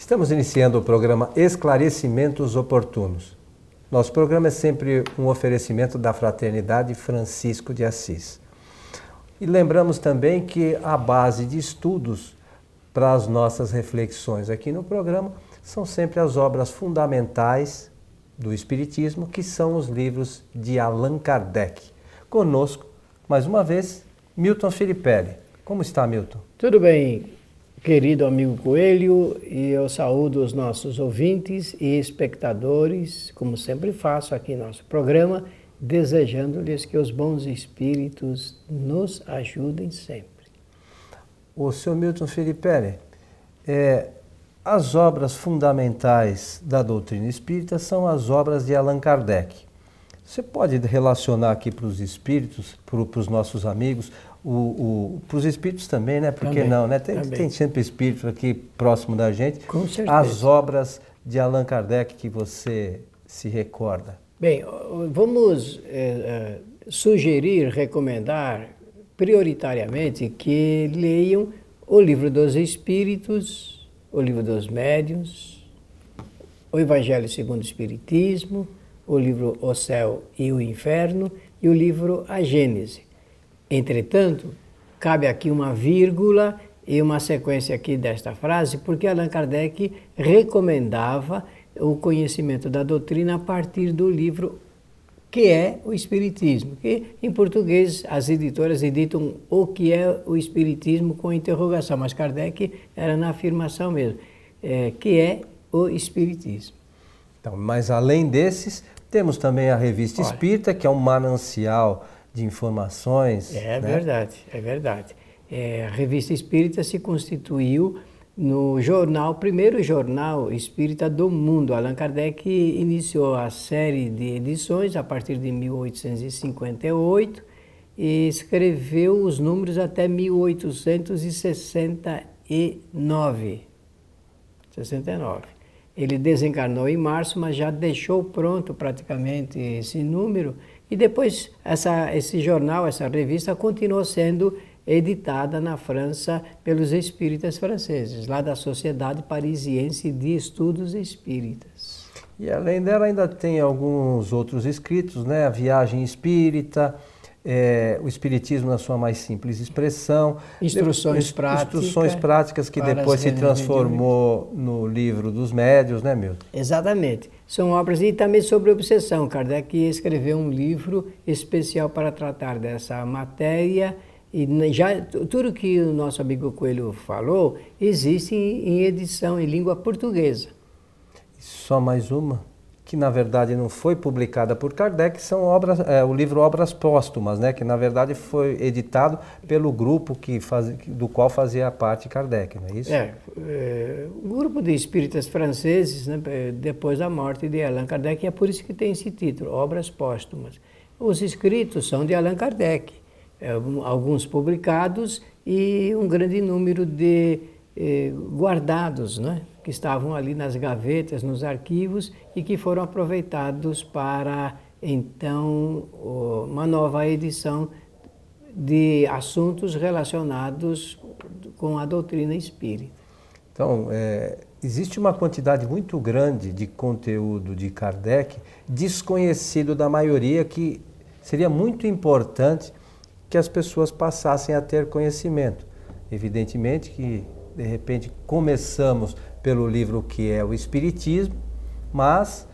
Estamos iniciando o programa Esclarecimentos Oportunos. Nosso programa é sempre um oferecimento da Fraternidade Francisco de Assis. E lembramos também que a base de estudos para as nossas reflexões aqui no programa são sempre as obras fundamentais do Espiritismo, que são os livros de Allan Kardec. Conosco, mais uma vez, Milton Filipelli. Como está, Milton? Tudo bem, querido amigo Coelho, e eu saúdo os nossos ouvintes e espectadores, como sempre faço aqui no nosso programa, desejando-lhes que os bons espíritos nos ajudem sempre. O senhor Milton Felipe, é, as obras fundamentais da doutrina espírita são as obras de Allan Kardec. Você pode relacionar aqui para os espíritos, para os nossos amigos, para os espíritos também, né? Por que não, né? Tem, tem, sempre espírito aqui próximo da gente. Com certeza. As obras de Allan Kardec que você se recorda. Bem, vamos é, sugerir, recomendar prioritariamente que leiam o Livro dos Espíritos, o Livro dos Médiuns, o Evangelho segundo o Espiritismo, o livro O Céu e o Inferno e o livro A Gênese. Entretanto, cabe aqui uma vírgula e uma sequência aqui desta frase, porque Allan Kardec recomendava o conhecimento da doutrina a partir do livro que é o Espiritismo, que em português as editoras editam o que é o Espiritismo com interrogação, mas Kardec era na afirmação mesmo, é, que é o Espiritismo. Então, mas além desses, temos também a Revista Olha, Espírita, que é um manancial de informações. É né? verdade, é verdade. É, a Revista Espírita se constituiu no jornal, primeiro jornal espírita do mundo. Allan Kardec iniciou a série de edições a partir de 1858 e escreveu os números até 1869. 69. Ele desencarnou em março, mas já deixou pronto praticamente esse número e depois essa, esse jornal, essa revista continuou sendo editada na França pelos espíritas franceses, lá da Sociedade Parisiense de Estudos Espíritas. E além dela ainda tem alguns outros escritos, né? A Viagem Espírita, é, o Espiritismo na sua mais simples expressão. Instruções práticas. Instruções práticas que depois se transformou no livro dos médios, né, Milton? Exatamente. São obras, e também sobre obsessão. Kardec escreveu um livro especial para tratar dessa matéria. E já tudo que o nosso amigo Coelho falou existe em edição em língua portuguesa. Só mais uma? Que na verdade não foi publicada por Kardec, são obras, é, o livro Obras Póstumas, né, que na verdade foi editado pelo grupo que faz, do qual fazia parte Kardec, não é isso? É, é o grupo de espíritas franceses, né, é, depois da morte de Allan Kardec, é por isso que tem esse título, Obras Póstumas. Os escritos são de Allan Kardec, é, alguns publicados e um grande número de eh, guardados, né? que estavam ali nas gavetas, nos arquivos e que foram aproveitados para então uma nova edição de assuntos relacionados com a doutrina espírita. Então, é, existe uma quantidade muito grande de conteúdo de Kardec desconhecido da maioria que seria muito importante que as pessoas passassem a ter conhecimento. Evidentemente que de repente começamos pelo livro que é o Espiritismo, mas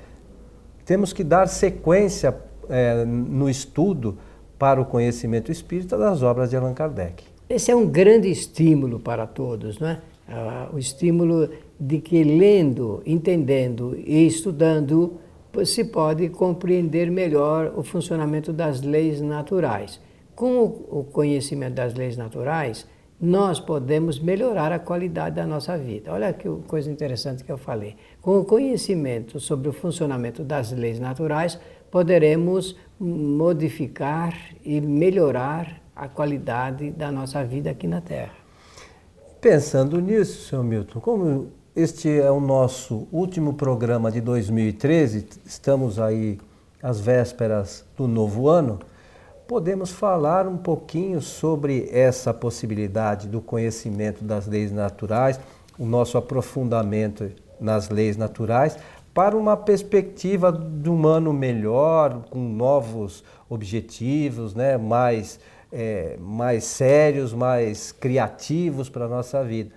temos que dar sequência é, no estudo para o conhecimento espírita das obras de Allan Kardec. Esse é um grande estímulo para todos, não é? Ah, o estímulo de que lendo, entendendo e estudando se pode compreender melhor o funcionamento das leis naturais. Com o conhecimento das leis naturais, nós podemos melhorar a qualidade da nossa vida. Olha que coisa interessante que eu falei. Com o conhecimento sobre o funcionamento das leis naturais, poderemos modificar e melhorar a qualidade da nossa vida aqui na Terra. Pensando nisso, senhor Milton, como este é o nosso último programa de 2013, estamos aí às vésperas do novo ano podemos falar um pouquinho sobre essa possibilidade do conhecimento das leis naturais, o nosso aprofundamento nas leis naturais para uma perspectiva do humano melhor, com novos objetivos, né, mais, é, mais sérios, mais criativos para a nossa vida.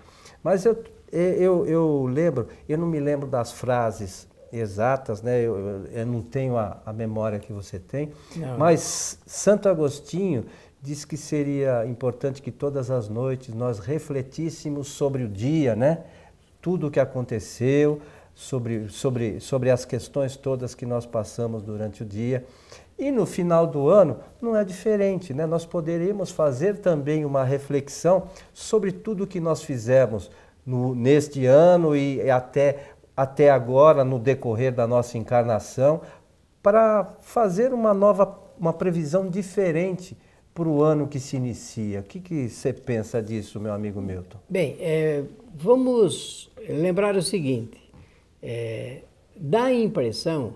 Mas eu, eu, eu lembro, eu não me lembro das frases exatas, né? eu, eu não tenho a, a memória que você tem, não. mas Santo Agostinho diz que seria importante que todas as noites nós refletíssemos sobre o dia, né? tudo o que aconteceu, sobre, sobre, sobre as questões todas que nós passamos durante o dia. E no final do ano não é diferente, né? Nós poderíamos fazer também uma reflexão sobre tudo o que nós fizemos no, neste ano e até, até agora, no decorrer da nossa encarnação, para fazer uma nova, uma previsão diferente para o ano que se inicia. O que, que você pensa disso, meu amigo Milton? Bem, é, vamos lembrar o seguinte: é, dá a impressão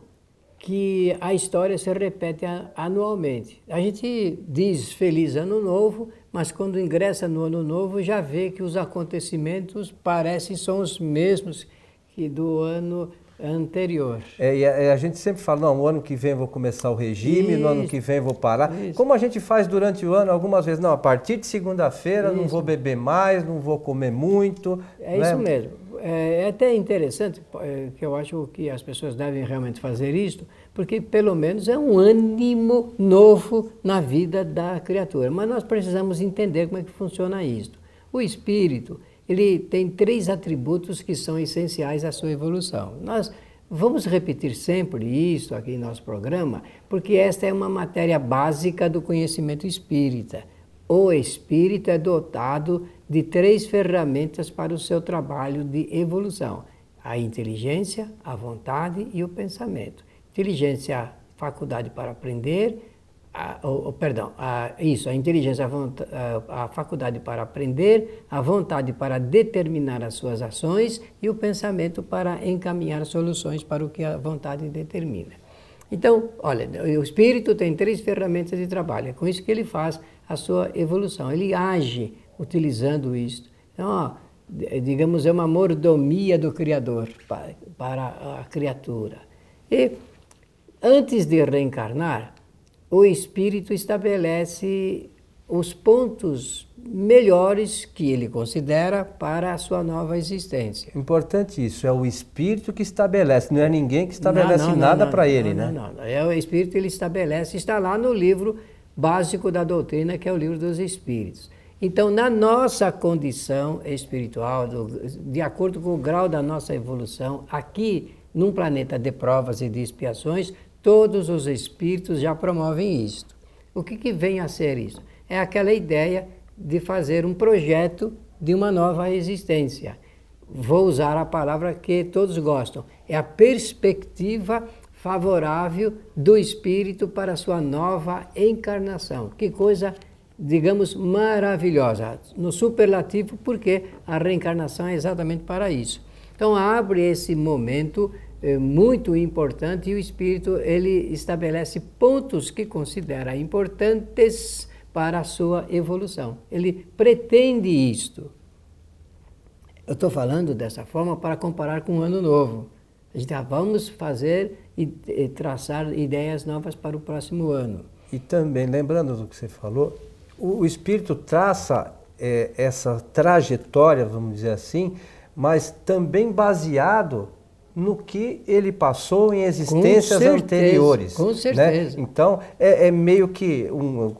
que a história se repete anualmente. A gente diz feliz ano novo, mas quando ingressa no ano novo já vê que os acontecimentos parecem são os mesmos que do ano anterior. É, e a, a, gente sempre fala, não, o ano que vem vou começar o regime, Isso. no ano que vem vou parar. Isso. Como a gente faz durante o ano, algumas vezes, não, a partir de segunda-feira não vou beber mais, não vou comer muito. É né? isso mesmo. É, é até interessante, é, que eu acho que as pessoas devem realmente fazer isto, porque pelo menos é um ânimo novo na vida da criatura. Mas nós precisamos entender como é que funciona isto. O espírito, ele tem três atributos que são essenciais à sua evolução. Nós vamos repetir sempre isso aqui em nosso programa, porque esta é uma matéria básica do conhecimento espírita. O espírito é dotado de três ferramentas para o seu trabalho de evolução: a inteligência, a vontade e o pensamento. Inteligência, faculdade para aprender, a, perdão, a, isso, a inteligência, a, a, faculdade para aprender, a vontade para determinar as suas ações e o pensamento para encaminhar soluções para o que a vontade determina. Então, olha, o espírito tem três ferramentas de trabalho, é com isso que ele faz a sua evolução. Ele age utilizando isto. Então, ó, digamos, é uma mordomia do Criador para, para a criatura. E antes de reencarnar, o espírito estabelece os pontos melhores que ele considera para a sua nova existência. Importante isso, é o espírito que estabelece, não é ninguém que estabelece não, não, nada para ele, não, né? Não, não, é o espírito que ele estabelece, está lá no livro básico da doutrina, que é o livro dos espíritos. Então, na nossa condição espiritual, do, de acordo com o grau da nossa evolução, aqui num planeta de provas e de expiações, todos os espíritos já promovem isto. O que, que vem a ser isso? É aquela ideia de fazer um projeto de uma nova existência. Vou usar a palavra que todos gostam. É a perspectiva favorável do espírito para a sua nova encarnação. Que coisa, digamos, maravilhosa. No superlativo, porque a reencarnação é exatamente para isso. Então abre esse momento é, muito importante e o espírito ele estabelece pontos que considera importantes para a sua evolução. Ele pretende isto. Eu estou falando dessa forma para comparar com o ano novo. A gente ah, vamos fazer e, e traçar ideias novas para o próximo ano. E também, lembrando do que você falou, o, o espírito traça é, essa trajetória, vamos dizer assim, mas também baseado no que ele passou em existências com certeza, anteriores. Com né? certeza. Né? Então, é, é, meio que um, uh,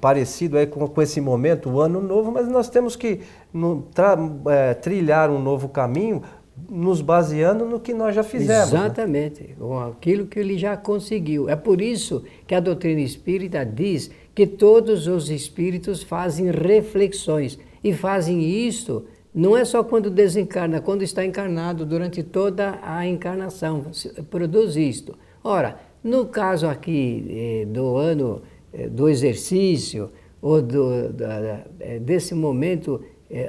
parecido aí com, com, esse momento, o ano novo, mas nós temos que no, tra, é, trilhar um novo caminho nos baseando no que nós já fizemos. Né? Exatamente, né? com aquilo que ele já conseguiu. É por isso que a doutrina espírita diz que todos os espíritos fazem reflexões e fazem isso não é só quando desencarna, quando está encarnado, durante toda a encarnação, produz isto. Ora, no caso aqui eh, do ano eh, do exercício, ou do, eh, desse momento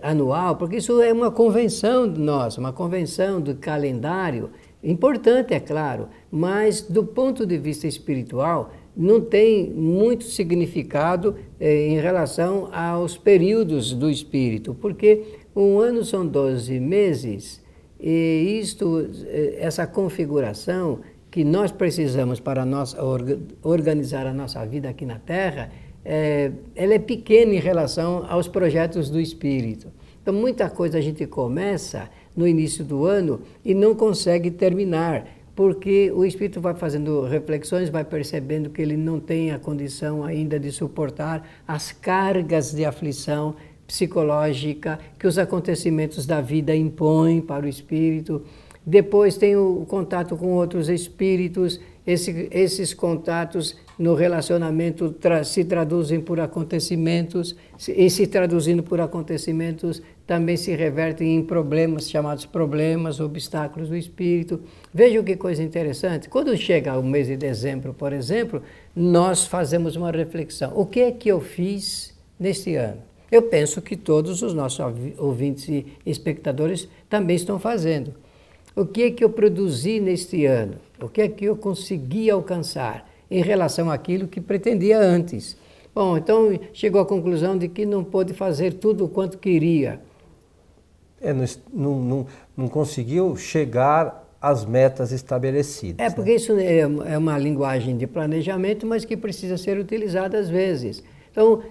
anual, porque isso é uma convenção nossa, uma convenção do calendário, importante, é claro, mas do ponto de vista espiritual, não tem muito significado em relação aos períodos do espírito, porque um ano são 12 meses e isto, eh, essa configuração que nós precisamos para nossa, organizar a nossa vida aqui na Terra, é, ela é pequena em relação aos projetos do Espírito. Então, muita coisa a gente começa no início do ano e não consegue terminar, porque o Espírito vai fazendo reflexões, vai percebendo que ele não tem a condição ainda de suportar as cargas de aflição psicológica que os acontecimentos da vida impõem para o espírito. Depois tem o contato com outros espíritos, Esse, esses contatos no relacionamento tra se traduzem por acontecimentos, e se traduzindo por acontecimentos, também se revertem em problemas chamados problemas, obstáculos do espírito. Vejam que coisa interessante. Quando chega o mês de dezembro, por exemplo, nós fazemos uma reflexão. O que é que eu fiz neste ano? Eu penso que todos os nossos ouvintes e espectadores também estão fazendo. O que é que eu produzi neste ano? O que é que eu consegui alcançar em relação àquilo que pretendia antes? Bom, então chegou à conclusão de que não pôde fazer tudo o quanto queria. É, não, não, não conseguiu chegar às metas estabelecidas. É, porque né? isso é, é uma linguagem de planejamento, mas que precisa ser utilizada às vezes. Então,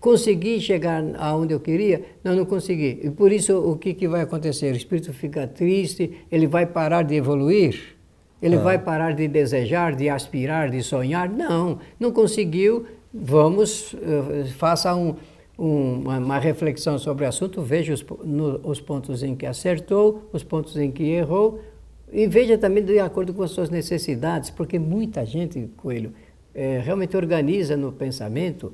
consegui chegar aonde eu queria? Não, não consegui. E por isso, o que, que vai acontecer? O espírito fica triste, ele vai parar de evoluir? Ele ah. vai parar de desejar, de aspirar, de sonhar? Não, não conseguiu. Vamos, uh, faça um, um, uma, uma, reflexão sobre o assunto, veja os, no, os pontos em que acertou, os pontos em que errou, e veja também de acordo com as suas necessidades, porque muita gente, Coelho, é, realmente organiza no pensamento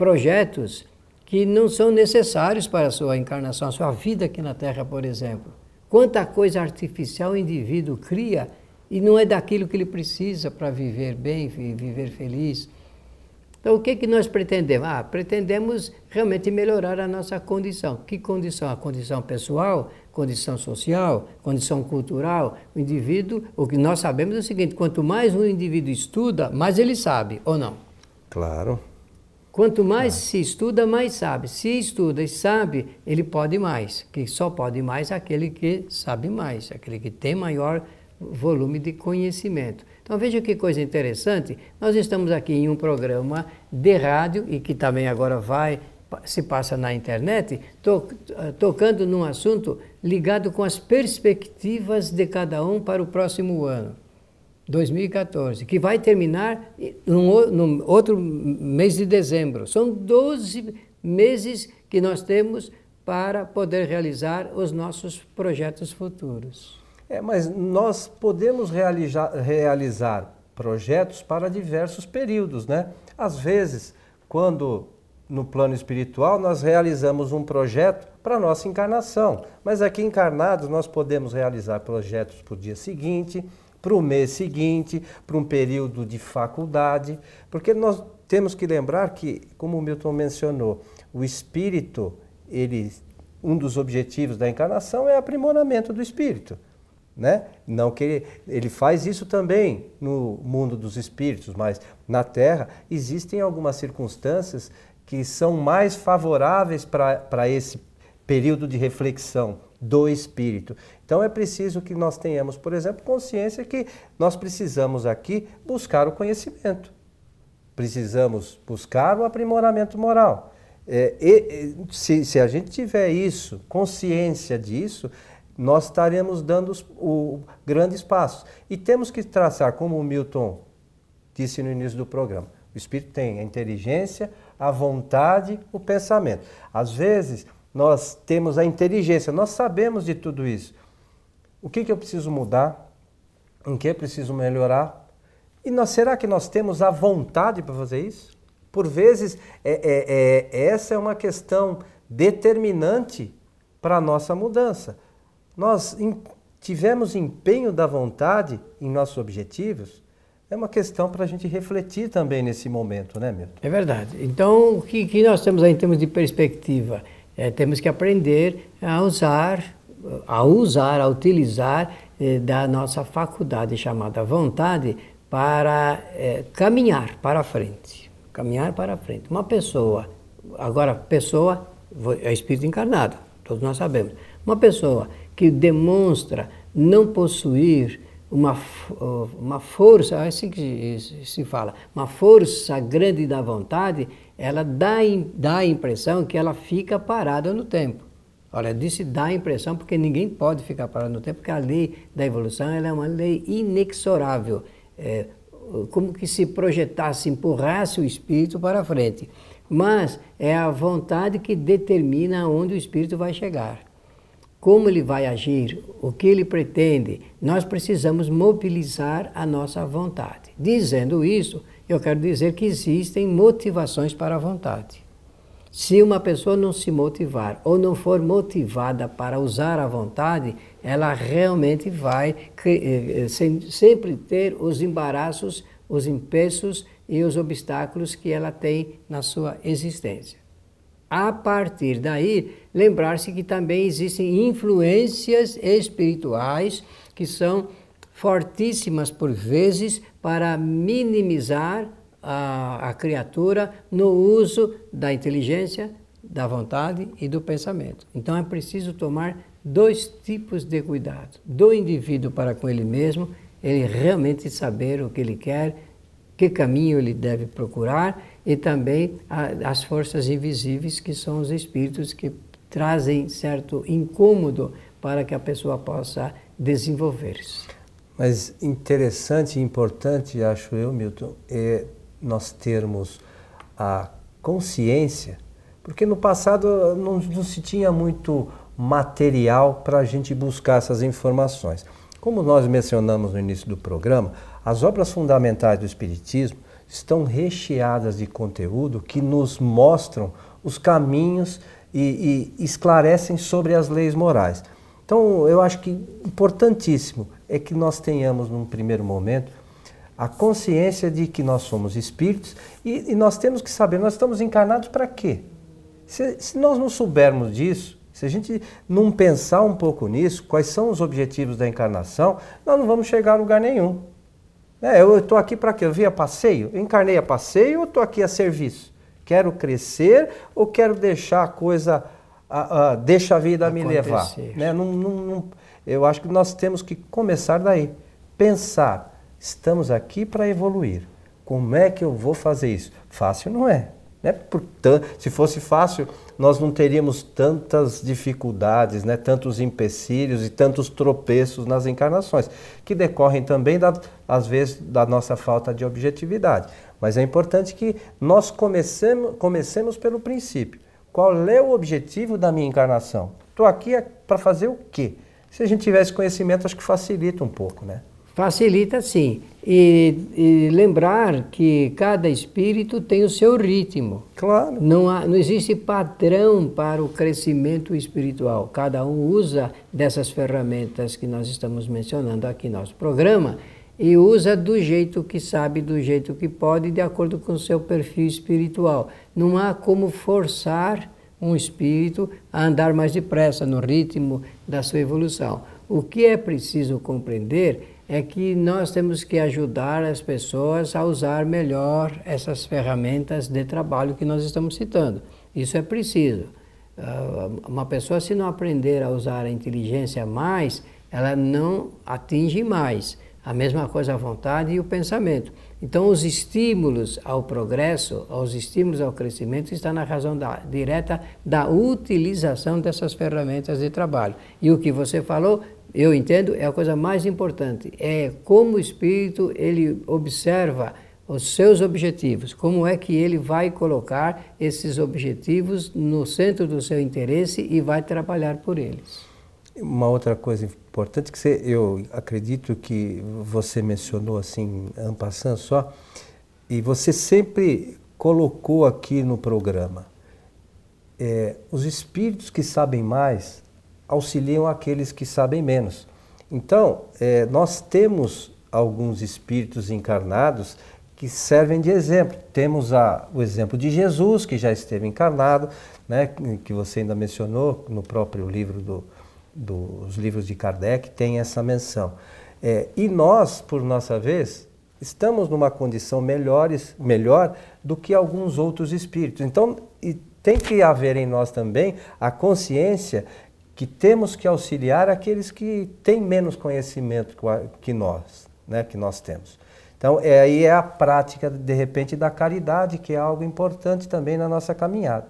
projetos que não são necessários para a sua encarnação, a sua vida aqui na Terra, por exemplo. Quanta coisa artificial o indivíduo cria e não é daquilo que ele precisa para viver bem, viver feliz. Então, o que, que nós pretendemos? Ah, pretendemos realmente melhorar a nossa condição. Que condição? A condição pessoal, condição social, condição cultural. O indivíduo, o que nós sabemos é o seguinte: quanto mais um indivíduo estuda, mais ele sabe, ou não? Claro. Quanto mais se estuda, mais sabe. Se estuda e sabe, ele pode mais. Que só pode mais aquele que sabe mais, aquele que tem maior volume de conhecimento. Então veja que coisa interessante, nós estamos aqui em um programa de rádio e que também agora vai se passa na internet, to, tocando num assunto ligado com as perspectivas de cada um para o próximo ano, 2014, que vai terminar no outro mês de dezembro. São 12 meses que nós temos para poder realizar os nossos projetos futuros. É, mas nós podemos realizar, realizar projetos para diversos períodos, né? Às vezes, quando no plano espiritual nós realizamos um projeto para nossa encarnação, mas aqui encarnados nós podemos realizar projetos para o dia seguinte, para o mês seguinte, para um período de faculdade, porque nós temos que lembrar que, como o Milton mencionou, o espírito, ele, um dos objetivos da encarnação é aprimoramento do espírito. Né? Não que ele, ele faz isso também no mundo dos espíritos, mas na Terra existem algumas circunstâncias que são mais favoráveis para esse período de reflexão do espírito. Então é preciso que nós tenhamos, por exemplo, consciência que nós precisamos aqui buscar o conhecimento, precisamos buscar o aprimoramento moral. É, e, se, se a gente tiver isso, consciência disso, nós estaremos dando os, o, grandes passos. E temos que traçar, como o Milton disse no início do programa, o espírito tem a inteligência, a vontade, o pensamento. Às vezes, nós temos a inteligência, nós sabemos de tudo isso. O que, que eu preciso mudar? Em que eu preciso melhorar? E nós, será que nós temos a vontade para fazer isso? Por vezes, é, é, é, essa é uma questão determinante para a nossa mudança nós tivemos empenho da vontade em nossos objetivos, é uma questão para a gente refletir também nesse momento, né, Milton? É verdade. Então, o que, que nós temos aí em termos de perspectiva? É, temos que aprender a usar, a usar, a utilizar é, da nossa faculdade chamada vontade para é, caminhar para frente. Caminhar para frente. Uma pessoa, agora, pessoa é espírito encarnado, todos nós sabemos. Uma pessoa que demonstra não possuir uma, uma força, é assim que se fala, uma força grande da vontade, ela dá, dá a impressão que ela fica parada no tempo. Olha, disse dá a impressão porque ninguém pode ficar parado no tempo, porque a lei da evolução ela é uma lei inexorável. É, como que se projetasse, empurrasse o espírito para frente. Mas é a vontade que determina onde o espírito vai chegar como ele vai agir, o que ele pretende, nós precisamos mobilizar a nossa vontade. Dizendo isso, eu quero dizer que existem motivações para a vontade. Se uma pessoa não se motivar ou não for motivada para usar a vontade, ela realmente vai eh, eh, sempre ter os embaraços, os empeços e os obstáculos que ela tem na sua existência. A partir daí, lembrar-se que também existem influências espirituais que são fortíssimas por vezes para minimizar a, a criatura no uso da inteligência, da vontade e do pensamento. Então é preciso tomar dois tipos de cuidado: do indivíduo para com ele mesmo, ele realmente saber o que ele quer, que caminho ele deve procurar e também a, as forças invisíveis, que são os espíritos que trazem certo incômodo para que a pessoa possa desenvolver-se. Mas interessante e importante, acho eu, Milton, é nós termos a consciência, porque no passado não, não se tinha muito material para a gente buscar essas informações. Como nós mencionamos no início do programa, as obras fundamentais do Espiritismo estão recheadas de conteúdo que nos mostram os caminhos e, e esclarecem sobre as leis morais. Então, eu acho que importantíssimo é que nós tenhamos, num primeiro momento, a consciência de que nós somos espíritos e, e nós temos que saber, nós estamos encarnados para quê? Se, se, nós não soubermos disso, se a gente não pensar um pouco nisso, quais são os objetivos da encarnação, nós não vamos chegar a lugar nenhum. É, eu estou aqui para quê? Eu vim a passeio? Eu encarnei a passeio ou estou aqui a serviço? Quero crescer ou quero deixar a coisa, a, a, deixa a vida Acontecer. me levar? Né? Não, não, não, eu acho que nós temos que começar daí. Pensar, estamos aqui para evoluir. Como é que eu vou fazer isso? Fácil não é. Né? Portanto, se fosse fácil, nós não teríamos tantas dificuldades, né? tantos empecilhos e tantos tropeços nas encarnações, que decorrem também, da, às vezes, da nossa falta de objetividade. Mas é importante que nós comecemos, comecemos pelo princípio. Qual é o objetivo da minha encarnação? Estou aqui é para fazer o quê? Se a gente tivesse conhecimento, acho que facilita um pouco, né? Facilita sim. E, e, lembrar que cada espírito tem o seu ritmo. Claro. Não, há, não existe padrão para o crescimento espiritual. Cada um usa dessas ferramentas que nós estamos mencionando aqui no nosso programa e usa do jeito que sabe, do jeito que pode, de acordo com o seu perfil espiritual. Não há como forçar um espírito a andar mais depressa no ritmo da sua evolução. O que é preciso compreender é que nós temos que ajudar as pessoas a usar melhor essas ferramentas de trabalho que nós estamos citando. Isso é preciso. Ah, uma pessoa, se não aprender a usar a inteligência mais, ela não atinge mais. A mesma coisa a vontade e o pensamento. Então, os estímulos ao progresso, os estímulos ao crescimento, está na razão da, direta da utilização dessas ferramentas de trabalho. E o que você falou eu entendo, é a coisa mais importante. É como o espírito ele observa os seus objetivos, como é que ele vai colocar esses objetivos no centro do seu interesse e vai trabalhar por eles. Uma outra coisa importante que você, eu acredito que você mencionou assim, ampassando só, e você sempre colocou aqui no programa, é, os espíritos que sabem mais auxiliam aqueles que sabem menos. Então, é, nós temos alguns espíritos encarnados que servem de exemplo. Temos a, o exemplo de Jesus, que já esteve encarnado, né, que você ainda mencionou no próprio livro do, dos livros de Kardec, tem essa menção. É, e nós, por nossa vez, estamos numa condição melhores, melhor do que alguns outros espíritos. Então, tem que haver em nós também a consciência que temos que auxiliar aqueles que têm menos conhecimento que nós, né, que nós temos. Então, é, aí é a prática, de repente, da caridade, que é algo importante também na nossa caminhada.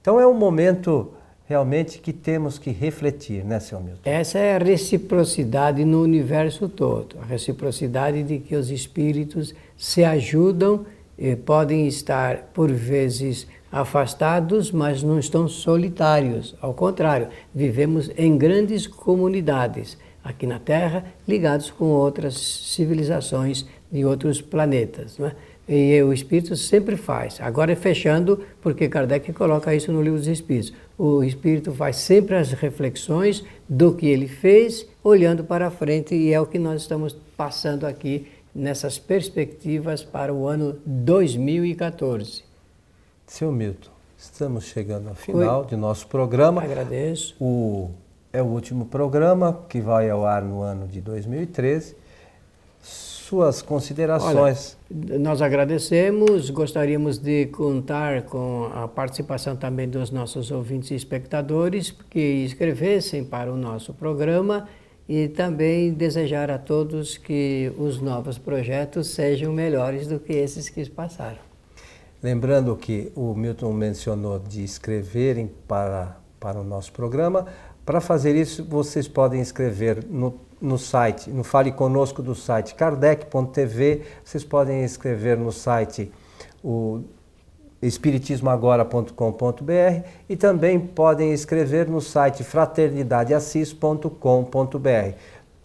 Então, é um momento realmente que temos que refletir, né, seu Milton? Essa é a reciprocidade no universo todo. A reciprocidade de que os espíritos se ajudam e podem estar, por vezes, afastados, mas não estão solitários. Ao contrário, vivemos em grandes comunidades aqui na Terra, ligados com outras civilizações de outros planetas. Né? E o Espírito sempre faz. Agora, fechando, porque Kardec coloca isso no Livro dos Espíritos. O Espírito faz sempre as reflexões do que ele fez, olhando para frente, e é o que nós estamos passando aqui nessas perspectivas para o ano 2014. Seu Milton, estamos chegando ao final Oi. de nosso programa. Agradeço. O, é o último programa que vai ao ar no ano de 2013 suas considerações. Olha, nós agradecemos, gostaríamos de contar com a participação também dos nossos ouvintes e espectadores que escrevessem para o nosso programa e também desejar a todos que os novos projetos sejam melhores do que esses que passaram. Lembrando que o Milton mencionou de escreverem para, para o nosso programa, para fazer isso vocês podem escrever no no site, no Fale Conosco do site kardec.tv, vocês podem escrever no site o espiritismoagora.com.br e também podem escrever no site fraternidadeassis.com.br.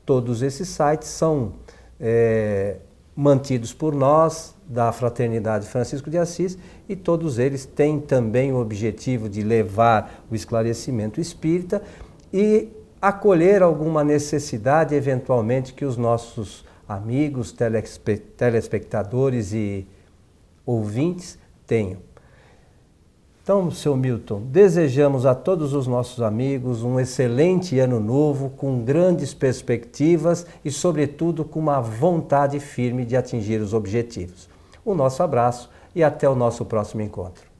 Todos esses sites são é, mantidos por nós, da Fraternidade Francisco de Assis, e todos eles têm também o objetivo de levar o esclarecimento espírita e acolher alguma necessidade, eventualmente, que os nossos amigos, telespectadores e ouvintes tenham. Então, seu Milton, desejamos a todos os nossos amigos um excelente ano novo, com grandes perspectivas e, sobretudo, com uma vontade firme de atingir os objetivos. O nosso abraço e até o nosso próximo encontro.